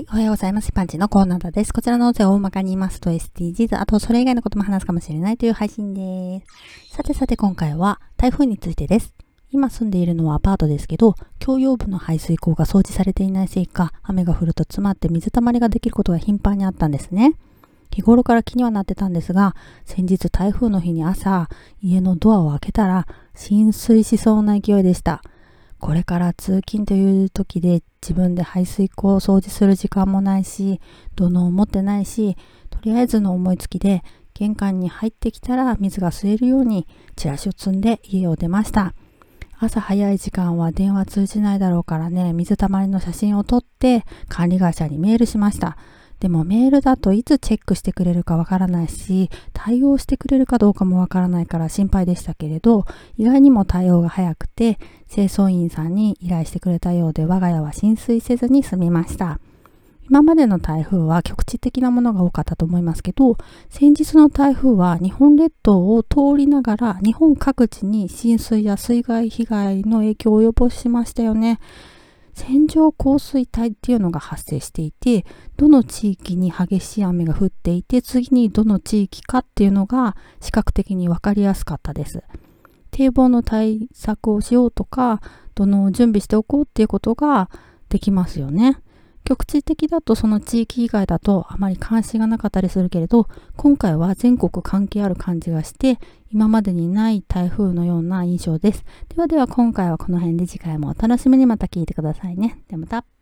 はい、おはようございます。パンチのコーナーです。こちらの音声を大まかに言いますと SDGs、あとそれ以外のことも話すかもしれないという配信です。さてさて今回は台風についてです。今住んでいるのはアパートですけど、共用部の排水溝が掃除されていないせいか、雨が降ると詰まって水たまりができることが頻繁にあったんですね。日頃から気にはなってたんですが、先日台風の日に朝、家のドアを開けたら浸水しそうな勢いでした。これから通勤という時で自分で排水溝を掃除する時間もないし、土のを持ってないし、とりあえずの思いつきで玄関に入ってきたら水が吸えるようにチラシを積んで家を出ました。朝早い時間は電話通じないだろうからね、水たまりの写真を撮って管理会社にメールしました。でもメールだといつチェックしてくれるかわからないし、対応してくれるかどうかもわからないから心配でしたけれど、意外にも対応が早くて、清掃員さんに依頼してくれたようで我が家は浸水せずに済みました。今までの台風は局地的なものが多かったと思いますけど、先日の台風は日本列島を通りながら日本各地に浸水や水害被害の影響を及ぼしましたよね。線状降水帯っていうのが発生していて、どの地域に激しい雨が降っていて、次にどの地域かっていうのが視覚的に分かりやすかったです。堤防の対策をしようとか、どの準備しておこうっていうことができますよね。局地的だとその地域以外だとあまり関心がなかったりするけれど、今回は全国関係ある感じがして、今までにない台風のような印象です。ではでは今回はこの辺で次回もお楽しみにまた聞いてくださいね。ではまた。